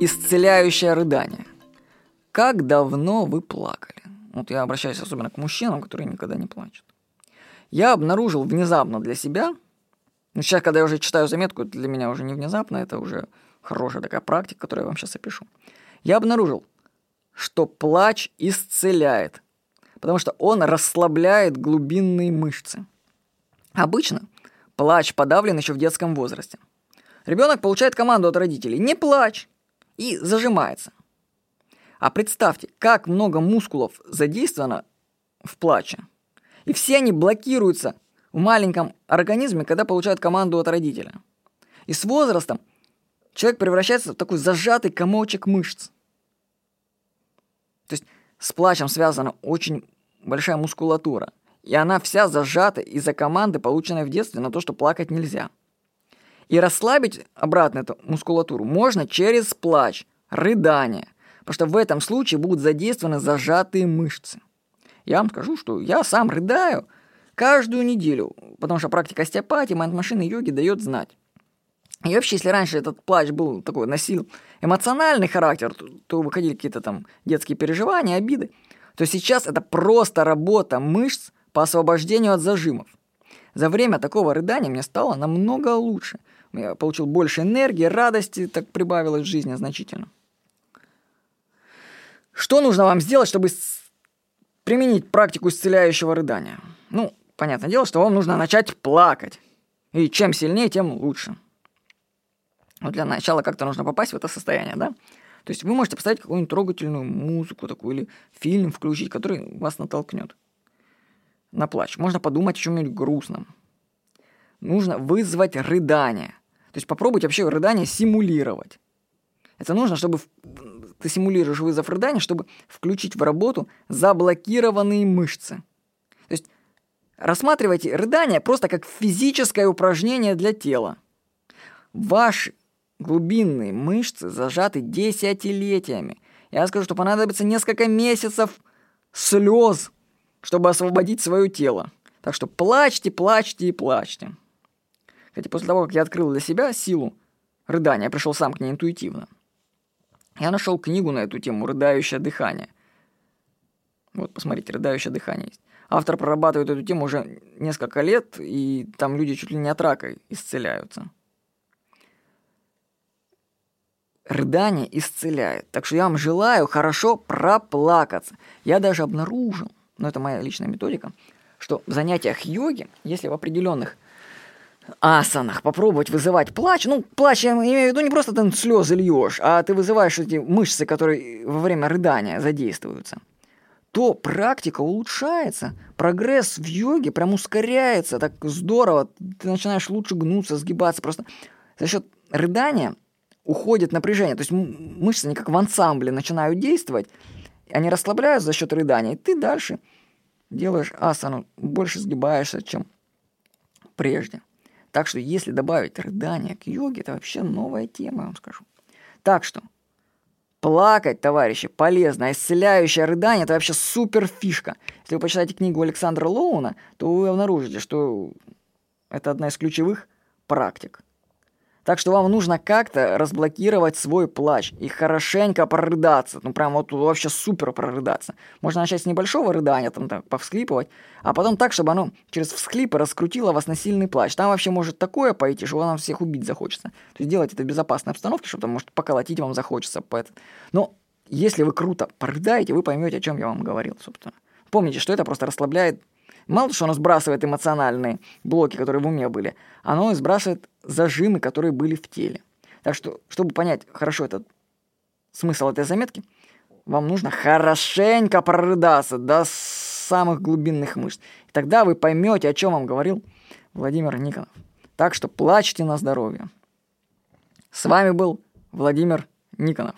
Исцеляющее рыдание. Как давно вы плакали? Вот я обращаюсь особенно к мужчинам, которые никогда не плачут. Я обнаружил внезапно для себя, ну сейчас, когда я уже читаю заметку, это для меня уже не внезапно, это уже хорошая такая практика, которую я вам сейчас опишу. Я обнаружил, что плач исцеляет, потому что он расслабляет глубинные мышцы. Обычно плач подавлен еще в детском возрасте. Ребенок получает команду от родителей «не плачь» и зажимается. А представьте, как много мускулов задействовано в плаче. И все они блокируются в маленьком организме, когда получают команду от родителя. И с возрастом человек превращается в такой зажатый комочек мышц. То есть с плачем связана очень большая мускулатура. И она вся зажата из-за команды, полученной в детстве, на то, что плакать нельзя. И расслабить обратно эту мускулатуру можно через плач, рыдание – потому что в этом случае будут задействованы зажатые мышцы. Я вам скажу, что я сам рыдаю каждую неделю, потому что практика остеопатии, майнд-машины, йоги дает знать. И вообще, если раньше этот плач был такой, носил эмоциональный характер, то, то выходили какие-то там детские переживания, обиды, то сейчас это просто работа мышц по освобождению от зажимов. За время такого рыдания мне стало намного лучше. Я получил больше энергии, радости так прибавилось в жизни значительно. Что нужно вам сделать, чтобы применить практику исцеляющего рыдания? Ну, понятное дело, что вам нужно начать плакать. И чем сильнее, тем лучше. Вот для начала как-то нужно попасть в это состояние, да? То есть вы можете поставить какую-нибудь трогательную музыку такую или фильм включить, который вас натолкнет на плач. Можно подумать о чем-нибудь грустном. Нужно вызвать рыдание. То есть попробуйте вообще рыдание симулировать. Это нужно, чтобы ты симулируешь вызов рыдания, чтобы включить в работу заблокированные мышцы. То есть рассматривайте рыдание просто как физическое упражнение для тела. Ваши глубинные мышцы зажаты десятилетиями. Я скажу, что понадобится несколько месяцев слез, чтобы освободить свое тело. Так что плачьте, плачьте и плачьте. Кстати, после того, как я открыл для себя силу рыдания, я пришел сам к ней интуитивно – я нашел книгу на эту тему «Рыдающее дыхание». Вот, посмотрите, «Рыдающее дыхание» есть. Автор прорабатывает эту тему уже несколько лет, и там люди чуть ли не от рака исцеляются. Рыдание исцеляет. Так что я вам желаю хорошо проплакаться. Я даже обнаружил, но это моя личная методика, что в занятиях йоги, если в определенных асанах попробовать вызывать плач. Ну, плач я имею в виду не просто ты слезы льешь, а ты вызываешь эти мышцы, которые во время рыдания задействуются то практика улучшается. Прогресс в йоге прям ускоряется, так здорово. Ты начинаешь лучше гнуться, сгибаться. Просто за счет рыдания уходит напряжение. То есть мышцы не как в ансамбле начинают действовать, они расслабляются за счет рыдания, и ты дальше делаешь асану, больше сгибаешься, чем прежде. Так что если добавить рыдание к йоге, это вообще новая тема, я вам скажу. Так что плакать, товарищи, полезно. Исцеляющее рыдание – это вообще супер фишка. Если вы почитаете книгу Александра Лоуна, то вы обнаружите, что это одна из ключевых практик – так что вам нужно как-то разблокировать свой плач и хорошенько прорыдаться. Ну, прям вот вообще супер прорыдаться. Можно начать с небольшого рыдания, там так, повсхлипывать, а потом так, чтобы оно через всхлипы раскрутило вас на сильный плач. Там вообще может такое пойти, что вам всех убить захочется. То есть делать это в безопасной обстановке, чтобы там, может, поколотить вам захочется. Но если вы круто прорыдаете, вы поймете, о чем я вам говорил, собственно. Помните, что это просто расслабляет Мало что оно сбрасывает эмоциональные блоки, которые в уме были, оно сбрасывает зажимы, которые были в теле. Так что, чтобы понять хорошо этот смысл этой заметки, вам нужно хорошенько прорыдаться до самых глубинных мышц. И тогда вы поймете, о чем вам говорил Владимир Никонов. Так что плачьте на здоровье. С вами был Владимир Никонов.